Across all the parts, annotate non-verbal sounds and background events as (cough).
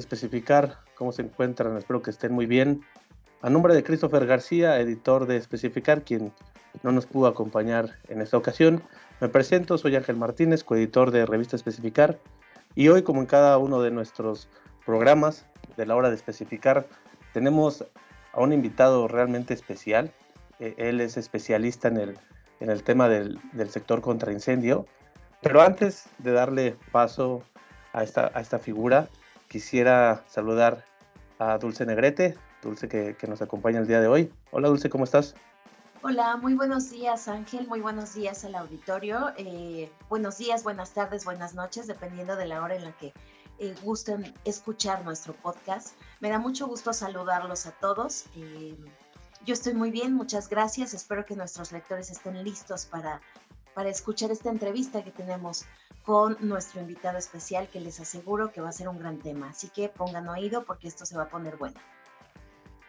Especificar, ¿cómo se encuentran? Espero que estén muy bien. A nombre de Christopher García, editor de Especificar, quien no nos pudo acompañar en esta ocasión, me presento, soy Ángel Martínez, coeditor de Revista Especificar, y hoy, como en cada uno de nuestros programas de la hora de especificar, tenemos a un invitado realmente especial. E, él es especialista en el, en el tema del, del sector contra incendio. Pero antes de darle paso a esta, a esta figura, quisiera saludar a Dulce Negrete, Dulce que, nos acompaña el día de hoy. Hola Dulce, ¿cómo estás? Hola, muy buenos días Ángel, muy buenos días al auditorio. Eh, buenos días, buenas tardes, buenas noches, dependiendo de la hora en la que eh, gusten escuchar nuestro podcast. Me da mucho gusto saludarlos a todos. Eh, yo estoy muy bien, muchas gracias. Espero que nuestros lectores estén listos para, para escuchar esta entrevista que tenemos con nuestro invitado especial, que les aseguro que va a ser un gran tema. Así que pongan oído porque esto se va a poner bueno.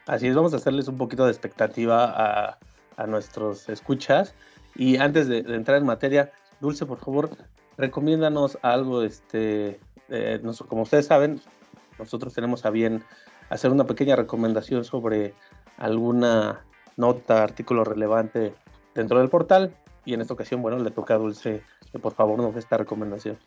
Así es, vamos a hacerles un poquito de expectativa a, nuestros escuchas. Y antes de, de, entrar en materia, Dulce, por favor, recomiéndanos algo, este, eh, como ustedes saben, nosotros tenemos a bien hacer una pequeña recomendación sobre alguna nota, artículo relevante dentro del portal. Y en esta ocasión, bueno, le toca a Dulce que por favor nos dé esta recomendación.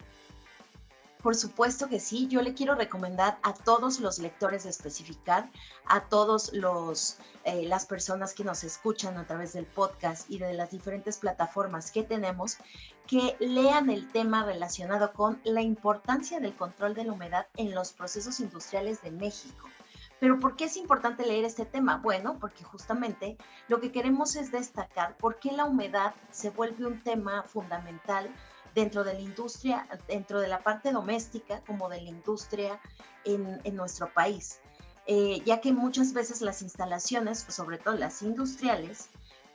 Por supuesto que sí, yo le quiero recomendar a todos los lectores de Especificar, a todos los eh, las personas que nos escuchan a través del podcast y de las diferentes plataformas que tenemos, que lean el tema relacionado con la importancia del control de la humedad en los procesos industriales de México. Pero ¿por qué es importante leer este tema? Bueno, porque justamente lo que queremos es destacar por qué la humedad se vuelve un tema fundamental dentro de la industria, dentro de la parte doméstica como de la industria en, nuestro país, eh, ya que muchas veces las instalaciones, sobre todo las industriales,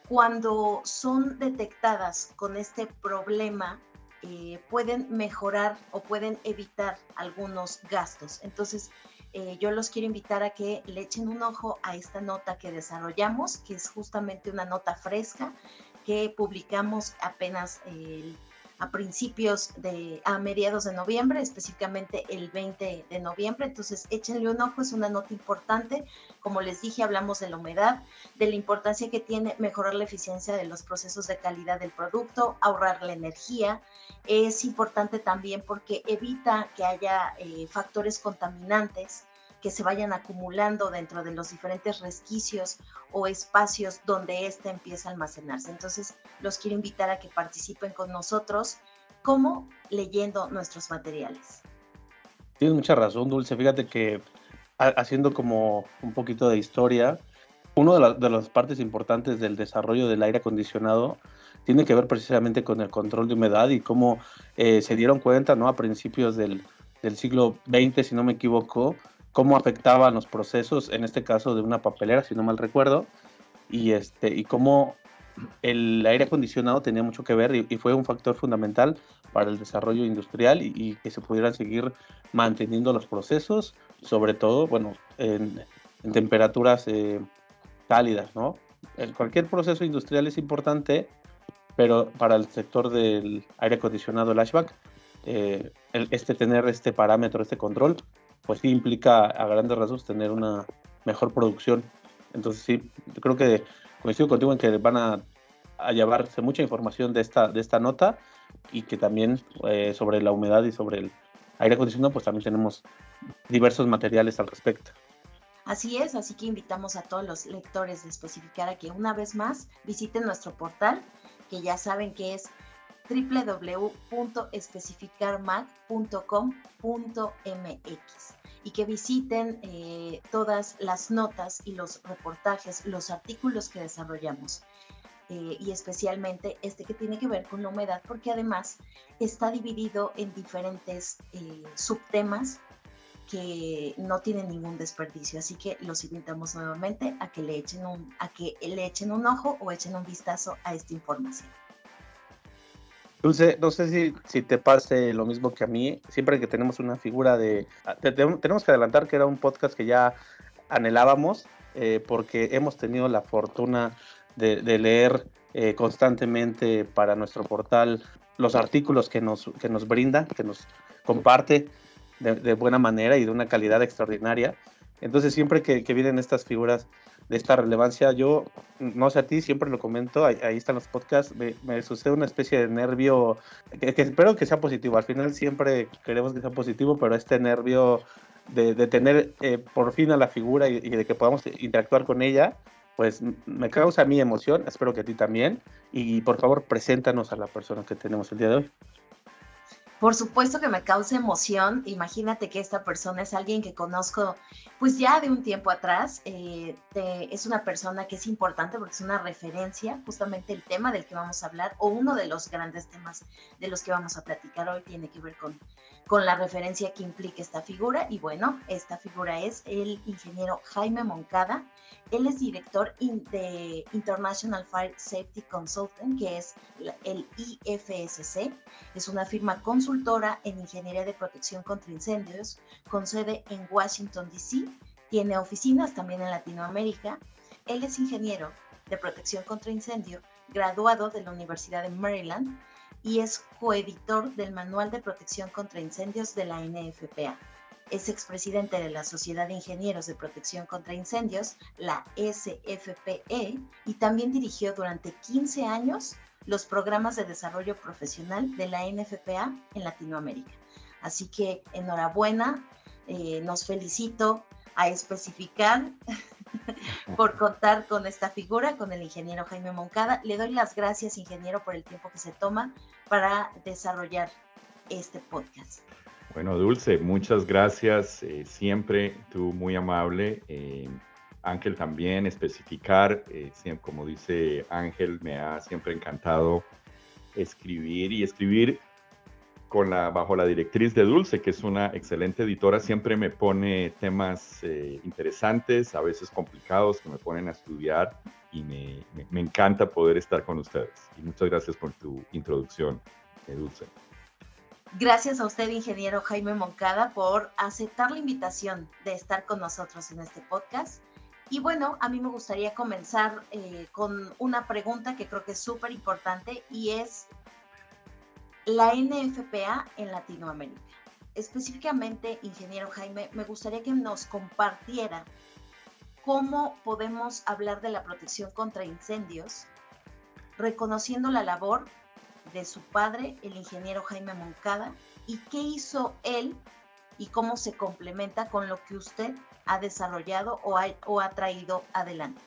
cuando son detectadas con este problema, eh, pueden mejorar o pueden evitar algunos gastos. Entonces, eh, yo los quiero invitar a que le echen un ojo a esta nota que desarrollamos, que es justamente una nota fresca que publicamos apenas el a principios de, a mediados de noviembre, específicamente el 20 de noviembre. Entonces, échenle un ojo, es una nota importante. Como les dije, hablamos de la humedad, de la importancia que tiene mejorar la eficiencia de los procesos de calidad del producto, ahorrar la energía. Es importante también porque evita que haya eh, factores contaminantes que se vayan acumulando dentro de los diferentes resquicios o espacios donde ésta empieza a almacenarse. Entonces, los quiero invitar a que participen con nosotros como leyendo nuestros materiales. Tienes mucha razón, Dulce. Fíjate que haciendo como un poquito de historia, una de, las partes importantes del desarrollo del aire acondicionado tiene que ver precisamente con el control de humedad y cómo eh, se dieron cuenta ¿no? a principios del, del siglo XX, si no me equivoco, cómo afectaban los procesos, en este caso de una papelera, si no mal recuerdo, y, este, y cómo el aire acondicionado tenía mucho que ver y, fue un factor fundamental para el desarrollo industrial y, que se pudieran seguir manteniendo los procesos, sobre todo, bueno, en, temperaturas eh, cálidas, ¿no? El, cualquier proceso industrial es importante, pero para el sector del aire acondicionado, el HVAC, eh, este tener este parámetro, este control, pues sí implica a grandes rasgos tener una mejor producción. Entonces sí, creo que coincido contigo en que van a, llevarse mucha información de esta, de esta nota y que también eh, sobre la humedad y sobre el aire acondicionado, pues también tenemos diversos materiales al respecto. Así es, así que invitamos a todos los lectores de especificar a que una vez más visiten nuestro portal, que ya saben que es www.especificarmac.com.mx y que visiten eh, todas las notas y los reportajes, los artículos que desarrollamos. Eh, y especialmente este que tiene que ver con la humedad, porque además está dividido en diferentes eh, subtemas que no tienen ningún desperdicio. Así que los invitamos nuevamente a que le echen un, a que le echen un ojo o echen un vistazo a esta información. Dulce, no sé si, te pase lo mismo que a mí. Siempre que tenemos una figura de... Ah, tenemos que adelantar que era un podcast que ya anhelábamos eh, porque hemos tenido la fortuna de, leer eh, constantemente para nuestro portal los artículos que nos, que nos brinda, que nos comparte de, buena manera y de una calidad extraordinaria. Entonces, siempre que, vienen estas figuras de esta relevancia, yo, no sé a ti, siempre lo comento, ahí, están los podcasts, me, sucede una especie de nervio, que, espero que sea positivo, al final siempre queremos que sea positivo, pero este nervio de, tener eh, por fin a la figura y, y, de que podamos interactuar con ella, pues me causa mí emoción, espero que a ti también, y por favor, preséntanos a la persona que tenemos el día de hoy. Por supuesto que me causa emoción. Imagínate que esta persona es alguien que conozco pues ya de un tiempo atrás. Eh, es una persona que es importante porque es una referencia. Justamente el tema del que vamos a hablar o uno de los grandes temas de los que vamos a platicar hoy tiene que ver con, con la referencia que implica esta figura. Y bueno, esta figura es el ingeniero Jaime Moncada. Él es director de International Fire Safety Consultant, que es el IFSC. Es una firma consultora en ingeniería de protección contra incendios con sede en Washington, D.C. Tiene oficinas también en Latinoamérica. Él es ingeniero de protección contra incendio, graduado de la Universidad de Maryland y es coeditor del Manual de Protección contra Incendios de la NFPA. Es expresidente de la Sociedad de Ingenieros de Protección contra Incendios, la SFPE, y también dirigió durante 15 años los programas de desarrollo profesional de la NFPA en Latinoamérica. Así que enhorabuena, eh, nos felicito a especificar (laughs) por contar con esta figura, con el ingeniero Jaime Moncada. Le doy las gracias, ingeniero, por el tiempo que se toma para desarrollar este podcast. Bueno, Dulce, muchas gracias. Eh, siempre tú muy amable. Eh, Ángel también, especificar, eh, como dice Ángel, me ha siempre encantado escribir y escribir con la, bajo la directriz de Dulce, que es una excelente editora, siempre me pone temas interesantes, a veces complicados, que me ponen a estudiar y me, me, encanta poder estar con ustedes. Y muchas gracias por tu introducción, Dulce. Gracias a usted, ingeniero Jaime Moncada, por aceptar la invitación de estar con nosotros en este podcast. Y bueno, a mí me gustaría comenzar eh, con una pregunta que creo que es súper importante y es la NFPA en Latinoamérica. Específicamente, ingeniero Jaime, me gustaría que nos compartiera cómo podemos hablar de la protección contra incendios, reconociendo la labor de su padre, el ingeniero Jaime Moncada, y qué hizo él y cómo se complementa con lo que usted ha desarrollado o ha, traído adelante.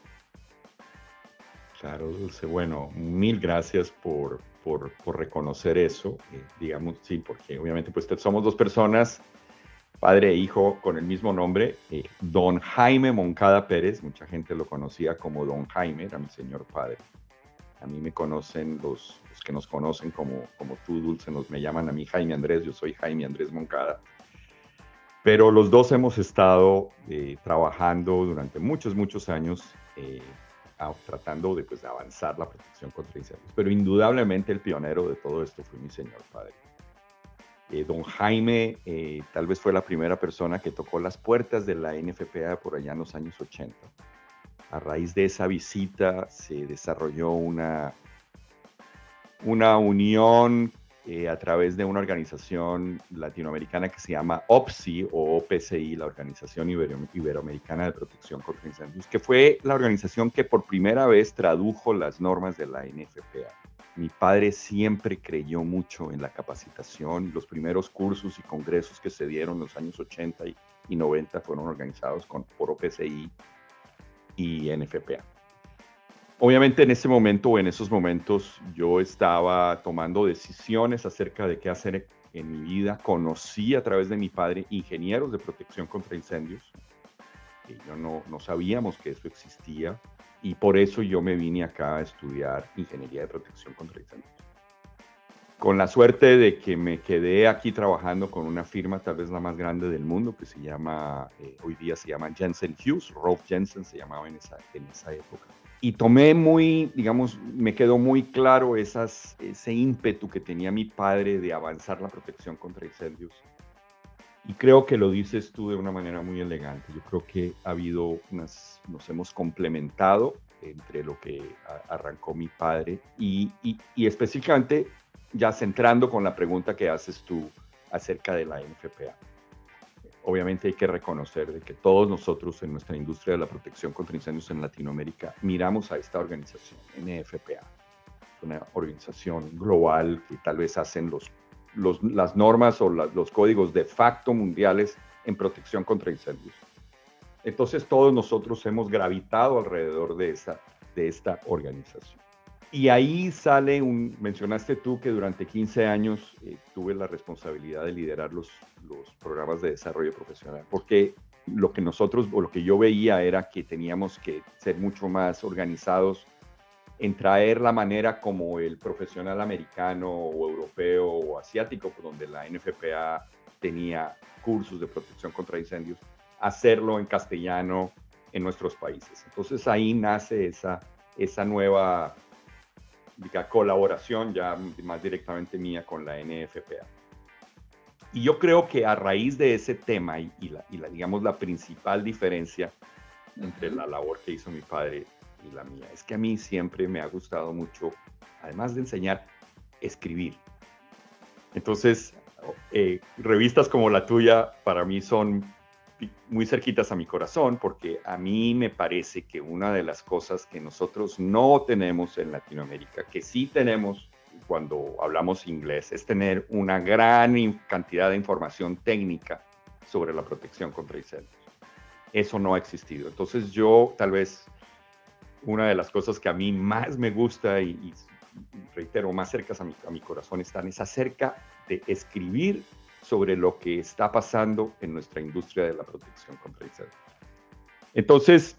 Claro, Dulce. Bueno, mil gracias por, por, por reconocer eso. Eh, digamos, sí, porque obviamente pues somos dos personas, padre e hijo con el mismo nombre. Eh, don Jaime Moncada Pérez, mucha gente lo conocía como Don Jaime, era mi señor padre. A mí me conocen los, que nos conocen como, como tú, Dulce, nos me llaman a mí Jaime Andrés, yo soy Jaime Andrés Moncada. Pero los dos hemos estado eh, trabajando durante muchos, muchos años eh, tratando de, pues, avanzar la protección contra incendios. Pero indudablemente el pionero de todo esto fue mi señor padre. Eh, don Jaime tal vez fue la primera persona que tocó las puertas de la NFPA por allá en los años 80 a raíz de esa visita se desarrolló una, una unión eh, a través de una organización latinoamericana que se llama OPSI o OPCI, la Organización Iberoamericana de Protección contra Incendios, que fue la organización que por primera vez tradujo las normas de la NFPA. Mi padre siempre creyó mucho en la capacitación. Los primeros cursos y congresos que se dieron en los años 80 y, 90 fueron organizados con, por OPCI y NFPA. Obviamente en ese momento o en esos momentos yo estaba tomando decisiones acerca de qué hacer en mi vida. Conocí a través de mi padre ingenieros de protección contra incendios. Yo no, no sabíamos que eso existía y por eso yo me vine acá a estudiar ingeniería de protección contra incendios con la suerte de que me quedé aquí trabajando con una firma tal vez la más grande del mundo que se llama, eh, hoy día se llama Jensen Hughes, Rolf Jensen se llamaba en esa, en esa época. Y tomé muy, digamos, me quedó muy claro esas, ese ímpetu que tenía mi padre de avanzar la protección contra incendios. Y creo que lo dices tú de una manera muy elegante. Yo creo que ha habido unas, nos hemos complementado entre lo que arrancó mi padre y, y, y específicamente ya centrando con la pregunta que haces tú acerca de la NFPA. Obviamente hay que reconocer de que todos nosotros en nuestra industria de la protección contra incendios en Latinoamérica miramos a esta organización, NFPA, una organización global que tal vez hacen los, las normas o los códigos de facto mundiales en protección contra incendios. Entonces todos nosotros hemos gravitado alrededor de, de esta organización. Y ahí sale un, mencionaste tú que durante 15 años eh, tuve la responsabilidad de liderar los, los programas de desarrollo profesional, porque lo que nosotros o lo que yo veía era que teníamos que ser mucho más organizados en traer la manera como el profesional americano o europeo o asiático, donde la NFPA tenía cursos de protección contra incendios, hacerlo en castellano en nuestros países. Entonces ahí nace esa, esa nueva colaboración ya más directamente mía con la NFPA. Y yo creo que a raíz de ese tema y, la, y la, digamos, la principal diferencia entre la labor que hizo mi padre y la mía es que a mí siempre me ha gustado mucho, además de enseñar, escribir. Entonces, eh, revistas como la tuya para mí son muy cerquitas a mi corazón porque a mí me parece que una de las cosas que nosotros no tenemos en Latinoamérica, que sí tenemos cuando hablamos inglés, es tener una gran cantidad de información técnica sobre la protección contra incendios. Eso no ha existido. Entonces yo tal vez una de las cosas que a mí más me gusta y, reitero, más cercas a mi, a mi corazón están es acerca de escribir sobre lo que está pasando en nuestra industria de la protección contra incendios. Entonces,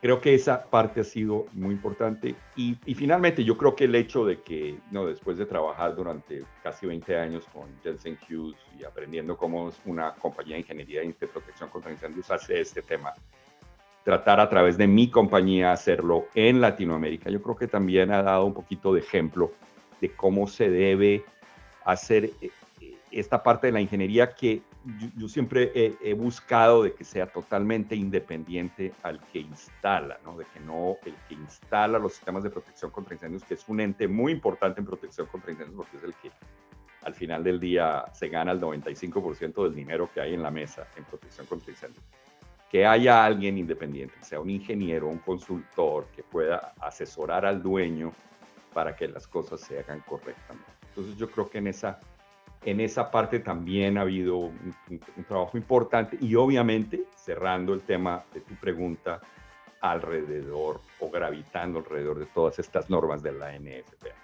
creo que esa parte ha sido muy importante y, finalmente yo creo que el hecho de que, no, después de trabajar durante casi 20 años con Jensen Hughes y aprendiendo cómo es una compañía de ingeniería de protección contra incendios hace este tema, tratar a través de mi compañía hacerlo en Latinoamérica, yo creo que también ha dado un poquito de ejemplo de cómo se debe hacer esta parte de la ingeniería que yo, siempre he, buscado de que sea totalmente independiente al que instala, ¿no? De que no el que instala los sistemas de protección contra incendios, que es un ente muy importante en protección contra incendios porque es el que al final del día se gana el 95% del dinero que hay en la mesa en protección contra incendios. Que haya alguien independiente, sea un ingeniero, un consultor, que pueda asesorar al dueño para que las cosas se hagan correctamente. Entonces yo creo que en esa en esa parte también ha habido un, trabajo importante y obviamente, cerrando el tema de tu pregunta, alrededor o gravitando alrededor de todas estas normas de la NFPA.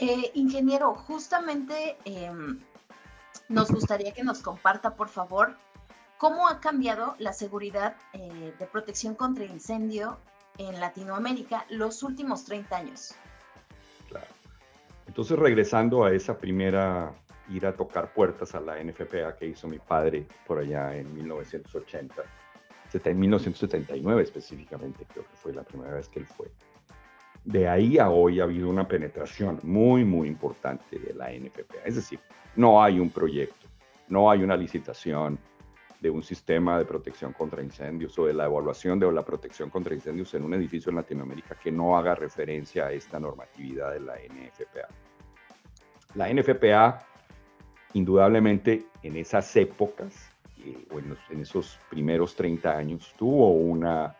Eh, ingeniero, justamente em, nos gustaría que nos comparta, por favor, cómo ha cambiado la seguridad eh, de protección contra incendio en Latinoamérica los últimos 30 años. Entonces, regresando a esa primera ir a tocar puertas a la NFPA que hizo mi padre por allá en 1980, en 1979 específicamente, creo que fue la primera vez que él fue. De ahí a hoy ha habido una penetración muy, muy importante de la NFPA. Es decir, no hay un proyecto, no hay una licitación de un sistema de protección contra incendios o de la evaluación de la protección contra incendios en un edificio en Latinoamérica que no haga referencia a esta normatividad de la NFPA. La NFPA, indudablemente, en esas épocas, eh, o en, esos primeros 30 años, tuvo una,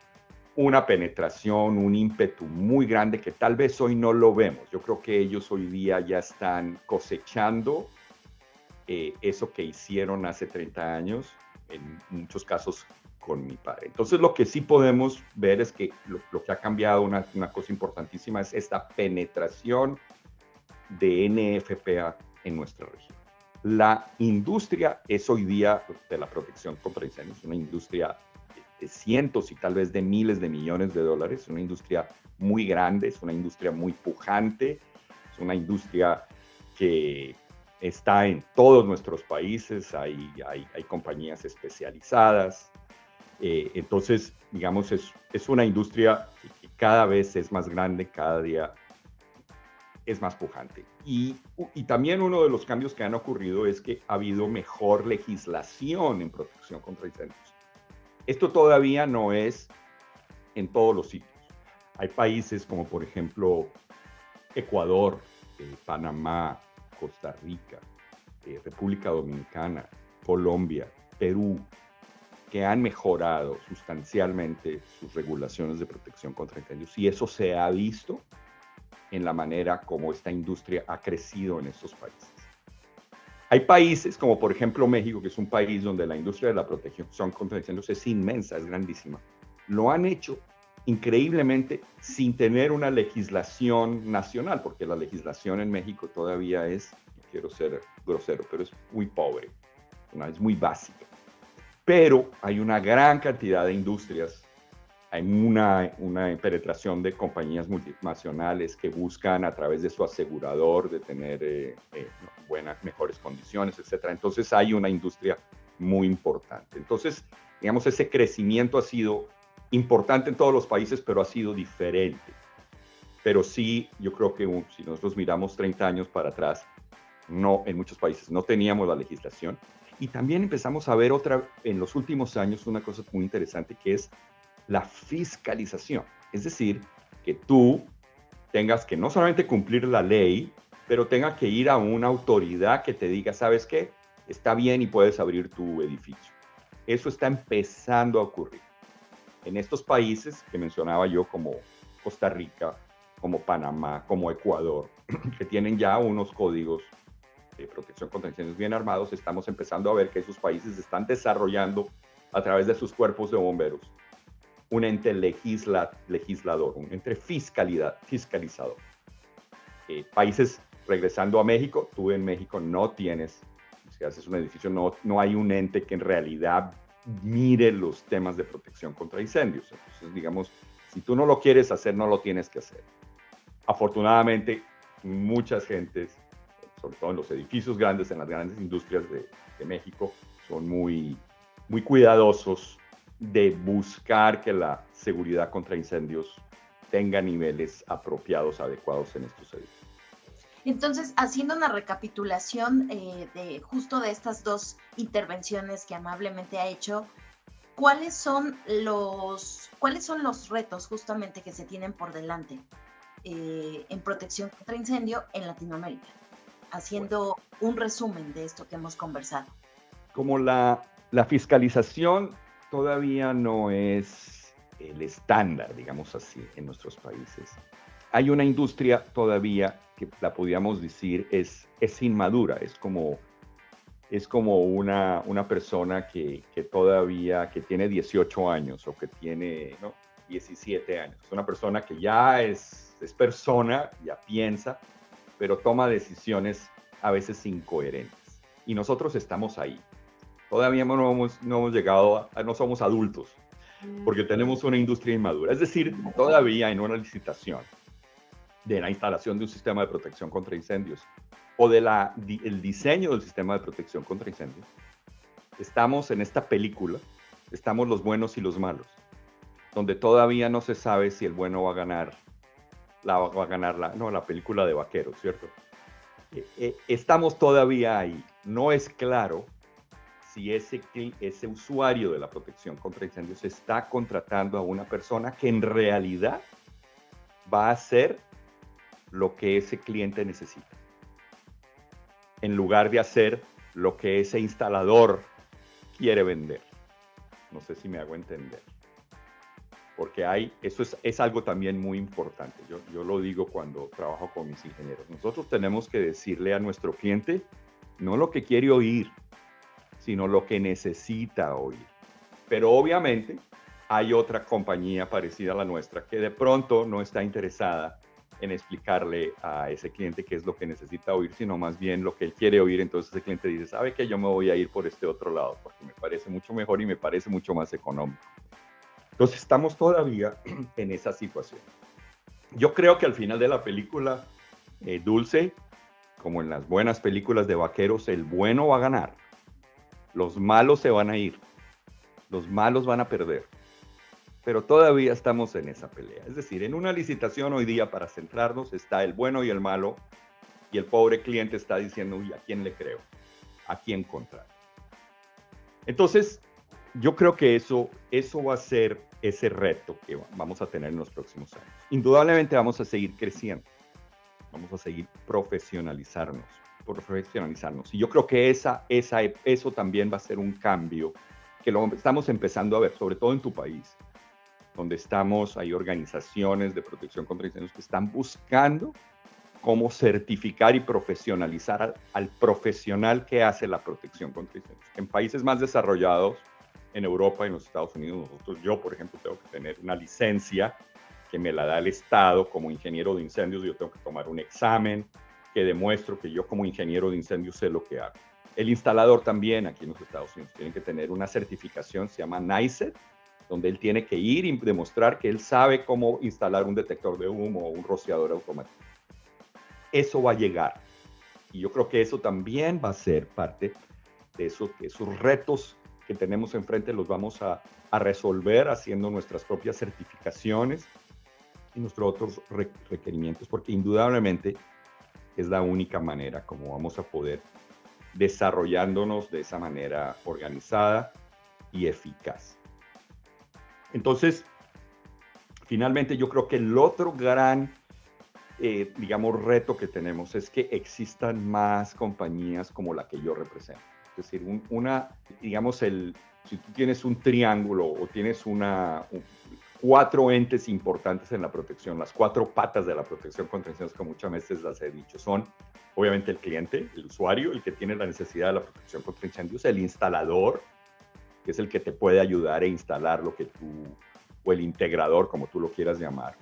una penetración, un ímpetu muy grande que tal vez hoy no lo vemos. Yo creo que ellos hoy día ya están cosechando eh, eso que hicieron hace 30 años, en muchos casos con mi padre. Entonces lo que sí podemos ver es que lo, que ha cambiado, una, una, cosa importantísima, es esta penetración de NFPA en nuestra región. La industria es hoy día de la protección contra incendios, una industria de cientos y tal vez de miles de millones de dólares, una industria muy grande, es una industria muy pujante, es una industria que está en todos nuestros países, hay, hay, compañías especializadas, eh, entonces, digamos, es, es una industria que cada vez es más grande, cada día es más pujante. Y, también uno de los cambios que han ocurrido es que ha habido mejor legislación en protección contra incendios. Esto todavía no es en todos los sitios. Hay países como por ejemplo Ecuador, eh, Panamá, Costa Rica, eh, República Dominicana, Colombia, Perú, que han mejorado sustancialmente sus regulaciones de protección contra incendios y eso se ha visto en la manera como esta industria ha crecido en estos países. Hay países como por ejemplo México, que es un país donde la industria de la protección contra incendios es inmensa, es grandísima. Lo han hecho increíblemente sin tener una legislación nacional, porque la legislación en México todavía es, quiero ser grosero, pero es muy pobre, es muy básica. Pero hay una gran cantidad de industrias, hay una, una penetración de compañías multinacionales que buscan a través de su asegurador de tener eh, eh, buenas, mejores condiciones, etc. Entonces hay una industria muy importante. Entonces, digamos, ese crecimiento ha sido importante en todos los países, pero ha sido diferente. Pero sí, yo creo que si nosotros miramos 30 años para atrás, no, en muchos países no teníamos la legislación. Y también empezamos a ver otra, en los últimos años, una cosa muy interesante que es la fiscalización. Es decir, que tú tengas que no solamente cumplir la ley, pero tengas que ir a una autoridad que te diga, ¿sabes qué? Está bien y puedes abrir tu edificio. Eso está empezando a ocurrir en estos países que mencionaba yo como Costa Rica, como Panamá, como Ecuador, (clears throat) que tienen ya unos códigos de protección contra incendios bien armados, estamos empezando a ver que esos países están desarrollando a través de sus cuerpos de bomberos un ente legisla, legislador, un ente fiscalizador. Eh, países, regresando a México, tú en México no tienes, si haces un edificio, no, no hay un ente que en realidad mire los temas de protección contra incendios. Entonces, digamos, si tú no lo quieres hacer, no lo tienes que hacer. Afortunadamente, muchas gentes, sobre todo en los edificios grandes, en las grandes industrias de, México, son muy, muy cuidadosos de buscar que la seguridad contra incendios tenga niveles apropiados, adecuados en estos edificios. Entonces, haciendo una recapitulación eh, de justo de estas dos intervenciones que amablemente ha hecho, ¿cuáles son los, cuáles son los retos justamente que se tienen por delante eh, en protección contra incendio en Latinoamérica? Haciendo un resumen de esto que hemos conversado. Como la, la fiscalización todavía no es el estándar, digamos así, en nuestros países hay una industria todavía que la podríamos decir es, es inmadura, es como, es como una, una persona que, que, todavía que tiene 18 años o que tiene ¿no? 17 años. Es una persona que ya es, es persona, ya piensa, pero toma decisiones a veces incoherentes. Y nosotros estamos ahí. Todavía no hemos, no hemos llegado, a, no somos adultos, porque tenemos una industria inmadura. Es decir, todavía en una licitación de la instalación de un sistema de protección contra incendios o del el diseño del sistema de protección contra incendios, estamos en esta película, estamos los buenos y los malos, donde todavía no se sabe si el bueno va a ganar, la, va a ganar la, no, la película de vaqueros, ¿cierto? Eh, eh, estamos todavía ahí. No es claro si ese, ese usuario de la protección contra incendios está contratando a una persona que en realidad va a ser lo que ese cliente necesita, en lugar de hacer lo que ese instalador quiere vender. No sé si me hago entender. Porque hay, eso es, es algo también muy importante. Yo, yo lo digo cuando trabajo con mis ingenieros. Nosotros tenemos que decirle a nuestro cliente no lo que quiere oír, sino lo que necesita oír. Pero obviamente hay otra compañía parecida a la nuestra que de pronto no está interesada en explicarle a ese cliente qué es lo que necesita oír, sino más bien lo que él quiere oír. Entonces ese cliente dice, sabe que yo me voy a ir por este otro lado porque me parece mucho mejor y me parece mucho más económico. Entonces estamos todavía (clears throat) en esa situación. Yo creo que al final de la película, eh, Dulce, como en las buenas películas de vaqueros, el bueno va a ganar. Los malos se van a ir. Los malos van a perder pero todavía estamos en esa pelea. Es decir, en una licitación hoy día para centrarnos está el bueno y el malo y el pobre cliente está diciendo, uy, ¿a quién le creo? ¿A quién contrato? Entonces, yo creo que eso, eso va a ser ese reto que vamos a tener en los próximos años. Indudablemente vamos a seguir creciendo, vamos a seguir profesionalizarnos, profesionalizarnos. Y yo creo que esa, esa, eso también va a ser un cambio que lo estamos empezando a ver, sobre todo en tu país, donde estamos, hay organizaciones de protección contra incendios que están buscando cómo certificar y profesionalizar al, al, profesional que hace la protección contra incendios. En países más desarrollados, en Europa y en los Estados Unidos, nosotros, yo por ejemplo, tengo que tener una licencia que me la da el Estado como ingeniero de incendios, yo tengo que tomar un examen que demuestro que yo como ingeniero de incendios sé lo que hago. El instalador también aquí en los Estados Unidos tiene que tener una certificación, se llama NICET, donde él tiene que ir y demostrar que él sabe cómo instalar un detector de humo o un rociador automático. Eso va a llegar. Y yo creo que eso también va a ser parte de esos, esos retos que tenemos enfrente, los vamos a, a resolver haciendo nuestras propias certificaciones y nuestros otros requerimientos, porque indudablemente es la única manera como vamos a poder desarrollándonos de esa manera organizada y eficaz. Entonces, finalmente yo creo que el otro gran, eh, digamos, reto que tenemos es que existan más compañías como la que yo represento. Es decir, una, digamos, el, si tú tienes un triángulo o tienes una, cuatro entes importantes en la protección, las cuatro patas de la protección contra incendios que muchas veces las he dicho, son obviamente el cliente, el usuario, el que tiene la necesidad de la protección contra incendios, el instalador, que es el que te puede ayudar a instalar lo que tú, o el integrador, como tú lo quieras llamar.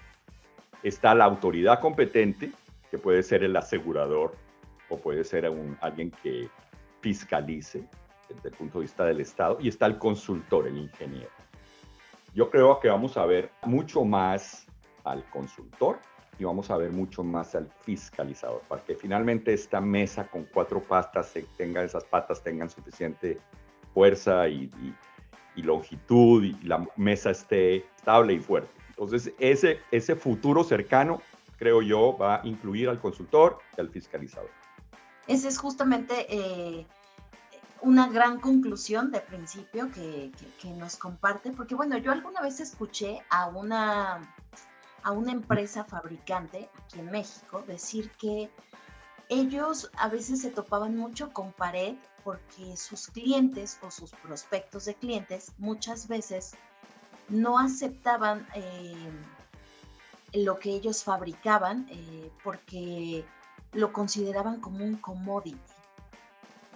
Está la autoridad competente, que puede ser el asegurador o puede ser alguien que fiscalice desde el punto de vista del Estado, y está el consultor, el ingeniero. Yo creo que vamos a ver mucho más al consultor y vamos a ver mucho más al fiscalizador, para que finalmente esta mesa con cuatro patas tenga esas patas tengan suficiente fuerza y, longitud y la mesa esté estable y fuerte. Entonces, ese, ese futuro cercano, creo yo, va a incluir al consultor y al fiscalizador. Ese es justamente eh, una gran conclusión de principio que, nos comparte, porque bueno, yo alguna vez escuché a una, a una empresa fabricante aquí en México decir que ellos a veces se topaban mucho con pared porque sus clientes o sus prospectos de clientes muchas veces no aceptaban eh, lo que ellos fabricaban eh, porque lo consideraban como un commodity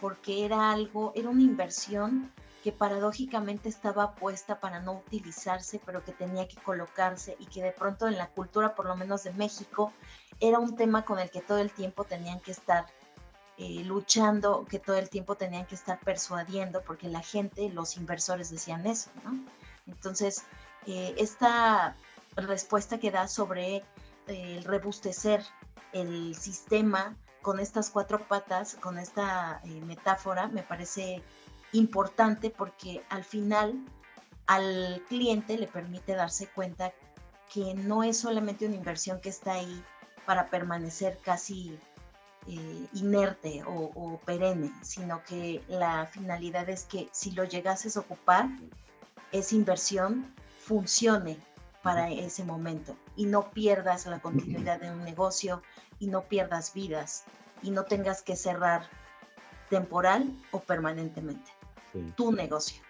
porque era algo, era una inversión que paradójicamente estaba puesta para no utilizarse, pero que tenía que colocarse y que de pronto en la cultura, por lo menos de México, era un tema con el que todo el tiempo tenían que estar eh, luchando, que todo el tiempo tenían que estar persuadiendo, porque la gente, los inversores decían eso, ¿no? Entonces, eh, esta respuesta que da sobre eh, el rebustecer el sistema con estas cuatro patas, con esta eh, metáfora, me parece importante porque al final al cliente le permite darse cuenta que no es solamente una inversión que está ahí para permanecer casi eh, inerte o, o, perenne, sino que la finalidad es que si lo llegases a ocupar, esa inversión funcione para ese momento y no pierdas la continuidad de un negocio y no pierdas vidas y no tengas que cerrar temporal o permanentemente tu negocio.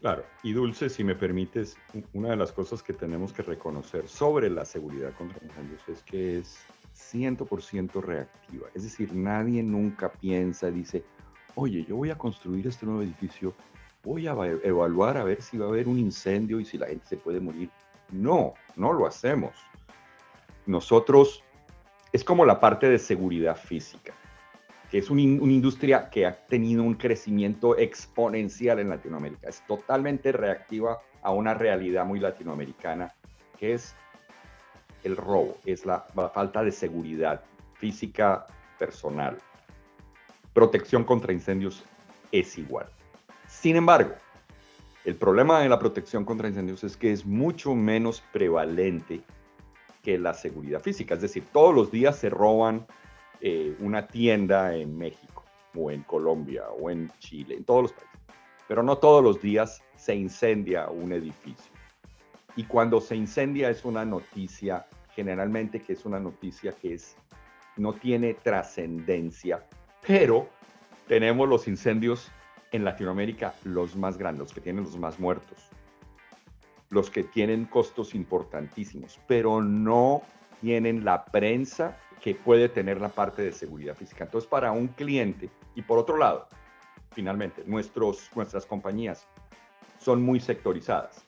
Claro, y Dulce, si me permites, una de las cosas que tenemos que reconocer sobre la seguridad contra incendios es que es 100% reactiva. Es decir, nadie nunca piensa, dice, oye, yo voy a construir este nuevo edificio, voy a evaluar a ver si va a haber un incendio y si la gente se puede morir. No, no lo hacemos. Nosotros es como la parte de seguridad física, que es una industria que ha tenido un crecimiento exponencial en Latinoamérica. Es totalmente reactiva a una realidad muy latinoamericana, que es el robo, es la, falta de seguridad física personal. Protección contra incendios es igual. Sin embargo, el problema de la protección contra incendios es que es mucho menos prevalente que la seguridad física. Es decir, todos los días se roban eh, una tienda en México o en Colombia o en Chile, en todos los países. Pero no todos los días se incendia un edificio. Y cuando se incendia es una noticia, generalmente que es una noticia que es, no tiene trascendencia pero tenemos los incendios en Latinoamérica los más grandes, los que tienen los más muertos, los que tienen costos importantísimos, pero no tienen la prensa que puede tener la parte de seguridad física. Entonces, para un cliente, y por otro lado, finalmente, nuestros, nuestras compañías son muy sectorizadas.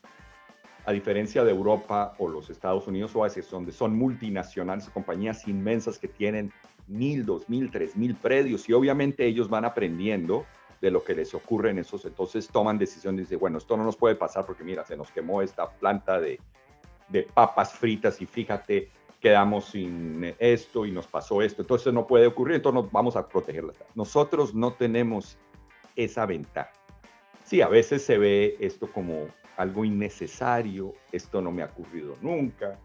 A diferencia de Europa o los Estados Unidos o Asia, donde son multinacionales, compañías inmensas que tienen mil, dos mil, tres mil predios y obviamente ellos van aprendiendo de lo que les ocurre en esos, entonces toman decisiones de, bueno, esto no nos puede pasar porque mira, se nos quemó esta planta de, de papas fritas y fíjate, quedamos sin esto y nos pasó esto, entonces no puede ocurrir, entonces vamos a protegerla. Nosotros no tenemos esa ventaja. Sí, a veces se ve esto como algo innecesario, esto no me ha ocurrido nunca,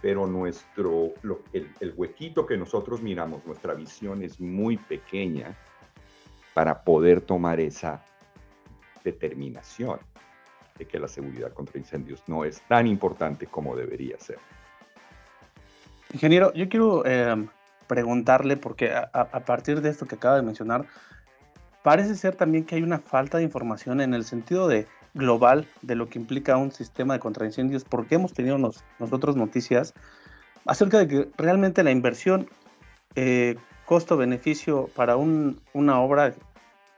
pero nuestro, el, huequito que nosotros miramos, nuestra visión es muy pequeña para poder tomar esa determinación de que la seguridad contra incendios no es tan importante como debería ser. Ingeniero, yo quiero eh, preguntarle, porque a, partir de esto que acaba de mencionar, parece ser también que hay una falta de información en el sentido de global de lo que implica un sistema de contraincendios, porque hemos tenido nosotros noticias acerca de que realmente la inversión eh, costo-beneficio para un, una obra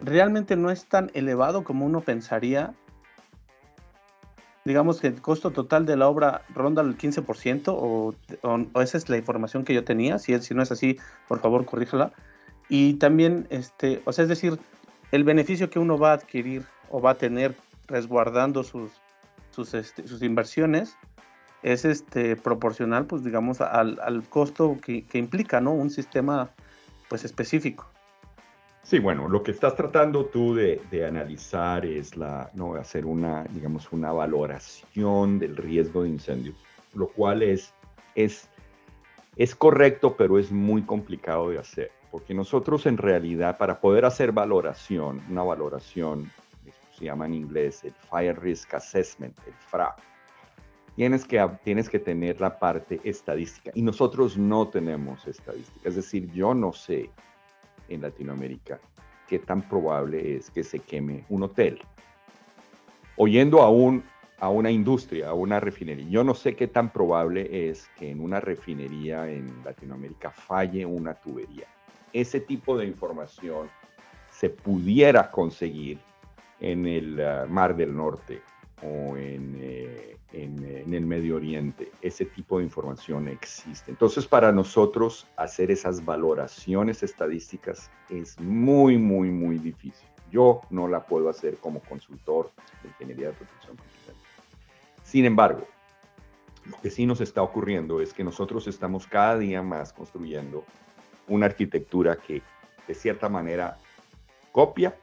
realmente no es tan elevado como uno pensaría. Digamos que el costo total de la obra ronda el 15% o, o, esa es la información que yo tenía. Si, si no es así, por favor, corríjala. Y también, este, o sea, es decir, el beneficio que uno va a adquirir o va a tener resguardando sus, sus, este, inversiones es este, proporcional, pues digamos, al, al costo que, que, implica, ¿no? Un sistema, pues, específico. Sí, bueno, lo que estás tratando tú de, de, analizar es la, ¿no? hacer una, digamos, una valoración del riesgo de incendios, lo cual es, es, es correcto, pero es muy complicado de hacer, porque nosotros en realidad, para poder hacer valoración, una valoración se llama en inglés el Fire Risk Assessment, el FRA. Tienes que, tienes que tener la parte estadística y nosotros no tenemos estadística. Es decir, yo no sé en Latinoamérica qué tan probable es que se queme un hotel. Oyendo a, un, a una industria, a una refinería, yo no sé qué tan probable es que en una refinería en Latinoamérica falle una tubería. Ese tipo de información se pudiera conseguir en el ah, Mar del Norte o en, eh, en, en, el Medio Oriente. Ese tipo de información existe. Entonces, para nosotros hacer esas valoraciones estadísticas es muy, muy, muy difícil. Yo no la puedo hacer como consultor de ingeniería de protección Sin embargo, lo que sí nos está ocurriendo es que nosotros estamos cada día más construyendo una arquitectura que de cierta manera copia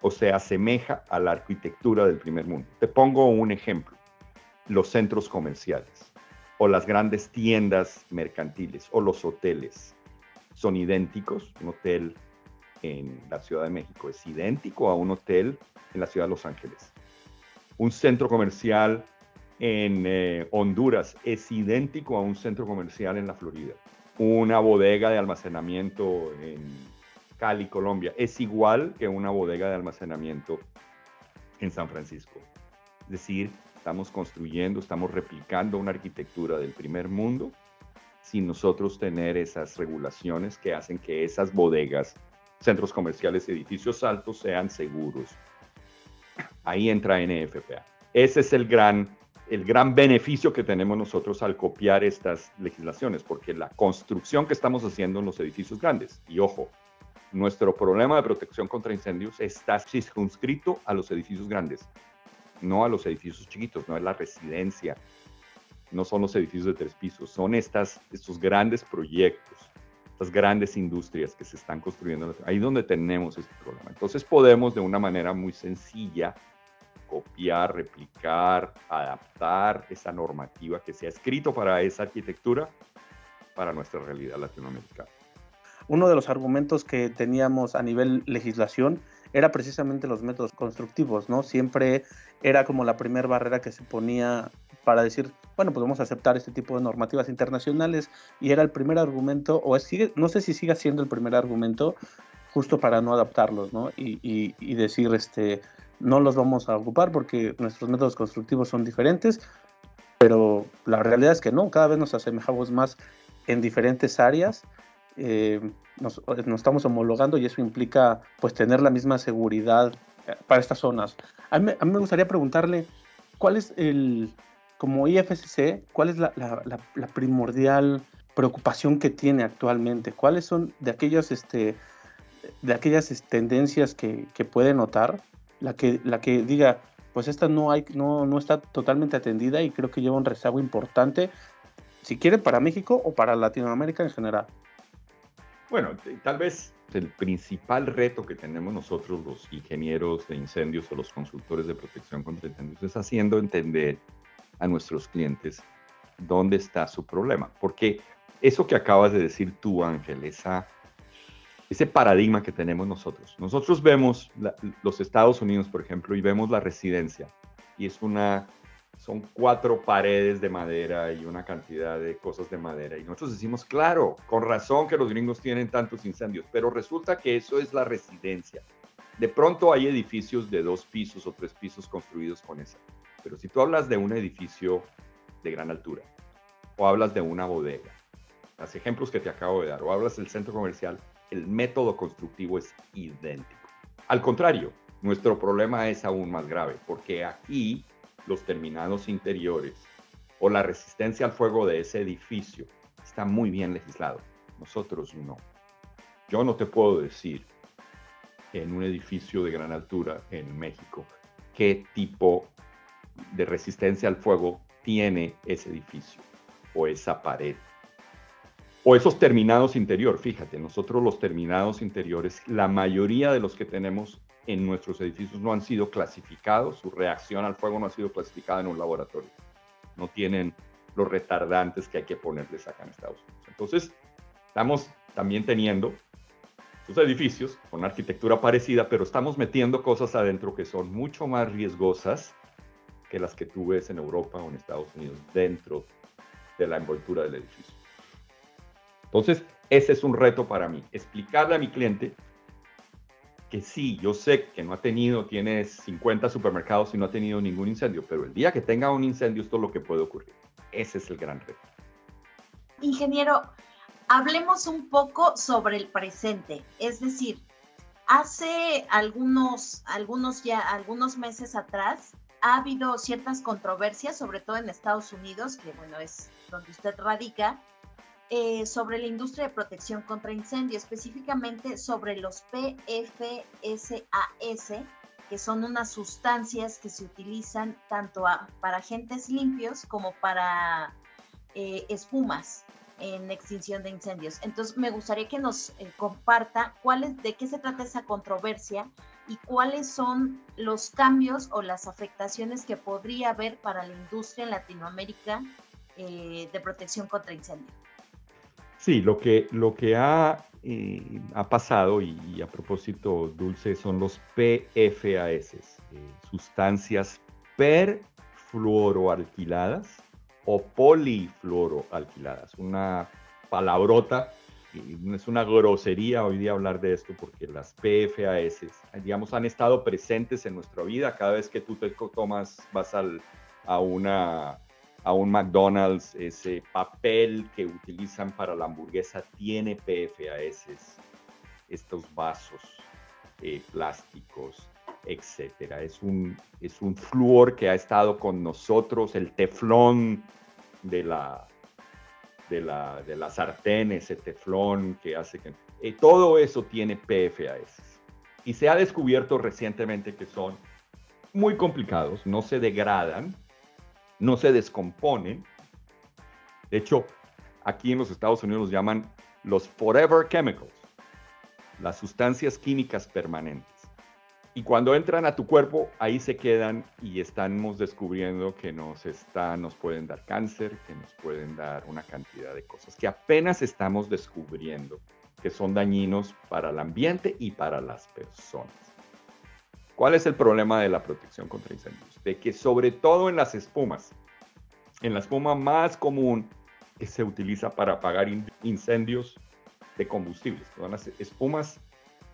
o se asemeja a la arquitectura del primer mundo. Te pongo un ejemplo, los centros comerciales o las grandes tiendas mercantiles o los hoteles son idénticos. Un hotel en la Ciudad de México es idéntico a un hotel en la Ciudad de Los Ángeles. Un centro comercial en eh, Honduras es idéntico a un centro comercial en la Florida. Una bodega de almacenamiento en Cali, Colombia, es igual que una bodega de almacenamiento en San Francisco. Es decir, estamos construyendo, estamos replicando una arquitectura del primer mundo sin nosotros tener esas regulaciones que hacen que esas bodegas, centros comerciales, edificios altos sean seguros. Ahí entra NFPA. Ese es el gran, el gran beneficio que tenemos nosotros al copiar estas legislaciones, porque la construcción que estamos haciendo en los edificios grandes, y ojo, nuestro problema de protección contra incendios está circunscrito a los edificios grandes, no a los edificios chiquitos, no es la residencia, no son los edificios de tres pisos, son estas, estos grandes proyectos, estas grandes industrias que se están construyendo. Ahí donde tenemos este problema. Entonces podemos de una manera muy sencilla copiar, replicar, adaptar esa normativa que se ha escrito para esa arquitectura para nuestra realidad latinoamericana uno de los argumentos que teníamos a nivel legislación era precisamente los métodos constructivos, ¿no? Siempre era como la primera barrera que se ponía para decir, bueno, podemos aceptar este tipo de normativas internacionales y era el primer argumento, o es, sigue, no sé si siga siendo el primer argumento, justo para no adaptarlos, ¿no? Y, y, decir, este, no los vamos a ocupar porque nuestros métodos constructivos son diferentes, pero la realidad es que no, cada vez nos asemejamos más en diferentes áreas, eh, nos, nos, estamos homologando y eso implica pues tener la misma seguridad eh, para estas zonas. A mí, a mí me gustaría preguntarle, ¿cuál es el, como IFCC, cuál es la, la, la, primordial preocupación que tiene actualmente? ¿Cuáles son de aquellas, este, de aquellas tendencias que, que puede notar? La que, la que diga, pues esta no, hay, no, no está totalmente atendida y creo que lleva un rezago importante, si quiere, para México o para Latinoamérica en general. Bueno, tal vez el principal reto que tenemos nosotros los ingenieros de incendios o los consultores de protección contra incendios es haciendo entender a nuestros clientes dónde está su problema. Porque eso que acabas de decir tú, Ángel, esa ese paradigma que tenemos nosotros. Nosotros vemos los Estados Unidos, por ejemplo, y vemos la residencia, y es una, son cuatro paredes de madera y una cantidad de cosas de madera. Y nosotros decimos, claro, con razón que los gringos tienen tantos incendios, pero resulta que eso es la residencia. De pronto hay edificios de dos pisos o tres pisos construidos con esa. Pero si tú hablas de un edificio de gran altura, o hablas de una bodega, los ejemplos que te acabo de dar, o hablas del centro comercial, el método constructivo es idéntico. Al contrario, nuestro problema es aún más grave, porque aquí los terminados interiores o la resistencia al fuego de ese edificio está muy bien legislado. Nosotros no. Yo no te puedo decir en un edificio de gran altura en México qué tipo de resistencia al fuego tiene ese edificio o esa pared o esos terminados interior. Fíjate, nosotros los terminados interiores, la mayoría de los que tenemos en nuestros edificios no han sido clasificados, su reacción al fuego no ha sido clasificada en un laboratorio. No tienen los retardantes que hay que ponerles acá en Estados Unidos. Entonces, estamos también teniendo sus edificios con arquitectura parecida, pero estamos metiendo cosas adentro que son mucho más riesgosas que las que tú ves en Europa o en Estados Unidos dentro de la envoltura del edificio. Entonces, ese es un reto para mí, explicarle a mi cliente que sí, yo sé que no ha tenido, tiene 50 supermercados y no ha tenido ningún incendio, pero el día que tenga un incendio, esto es lo que puede ocurrir. Ese es el gran reto. Ingeniero, hablemos un poco sobre el presente, es decir, hace algunos, algunos ya, algunos meses atrás, ha habido ciertas controversias, sobre todo en Estados Unidos, que bueno, es donde usted radica, eh, sobre la industria de protección contra incendio, específicamente sobre los PFSAS, que son unas sustancias que se utilizan tanto para agentes limpios como para eh, espumas en extinción de incendios. Entonces, me gustaría que nos eh, comparta cuál de qué se trata esa controversia y cuáles son los cambios o las afectaciones que podría haber para la industria en Latinoamérica de protección contra incendios. Sí, lo que, lo que ha, eh, ha pasado, y, a propósito, Dulce, son los PFAS, eh, sustancias perfluoroalquiladas o polifluoroalquiladas. Una palabrota, es una grosería hoy día hablar de esto porque las PFAS, digamos, han estado presentes en nuestra vida. Cada vez que tú te tomas, vas al, a una a un McDonald's, ese papel que utilizan para la hamburguesa tiene PFAS, estos vasos eh, plásticos, etcétera. Es un, es un flúor que ha estado con nosotros, el teflón de la, de la, de la sartén, ese teflón que hace que... Eh, todo eso tiene PFAS. Y se ha descubierto recientemente que son muy complicados, no se degradan, no se descomponen. De hecho, aquí en los Estados Unidos los llaman los forever chemicals, las sustancias químicas permanentes. Y cuando entran a tu cuerpo, ahí se quedan y estamos descubriendo que nos, nos pueden dar cáncer, que nos pueden dar una cantidad de cosas que apenas estamos descubriendo que son dañinos para el ambiente y para las personas. ¿Cuál es el problema de la protección contra incendios? De que sobre todo en las espumas, en la espuma más común que se utiliza para apagar incendios de combustibles, son las espumas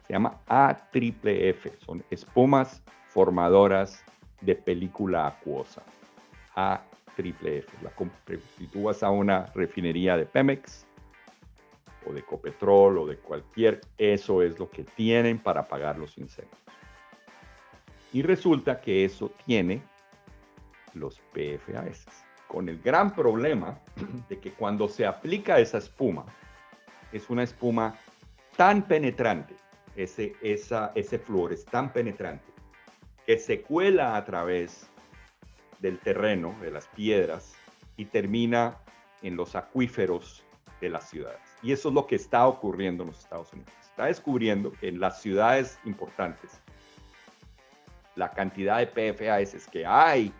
Se llama AFF, son espumas formadoras de película acuosa. AFF. La, si tú vas a una refinería de Pemex o de Copetrol o de cualquier, eso es lo que tienen para apagar los incendios. Y resulta que eso tiene los PFAS, con el gran problema de que cuando se aplica esa espuma, es una espuma tan penetrante, ese, esa, ese flúor es tan penetrante, que se cuela a través del terreno, de las piedras, y termina en los acuíferos de las ciudades. Y eso es lo que está ocurriendo en los Estados Unidos. Está descubriendo que en las ciudades importantes, la cantidad de PFAS que hay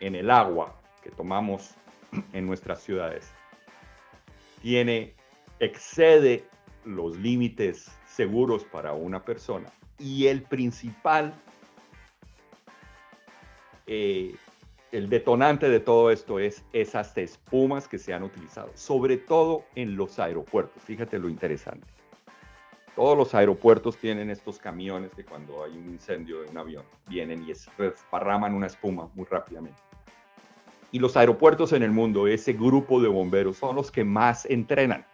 en el agua que tomamos (clears throat) en nuestras ciudades tiene, excede los límites seguros para una persona. Y el principal, eh, el detonante de todo esto es esas espumas que se han utilizado, sobre todo en los aeropuertos. Fíjate lo interesante. Todos los aeropuertos tienen estos camiones que cuando hay un incendio de un avión vienen y esparraman una espuma muy rápidamente. Y los aeropuertos en el mundo, ese grupo de bomberos, son los que más entrenan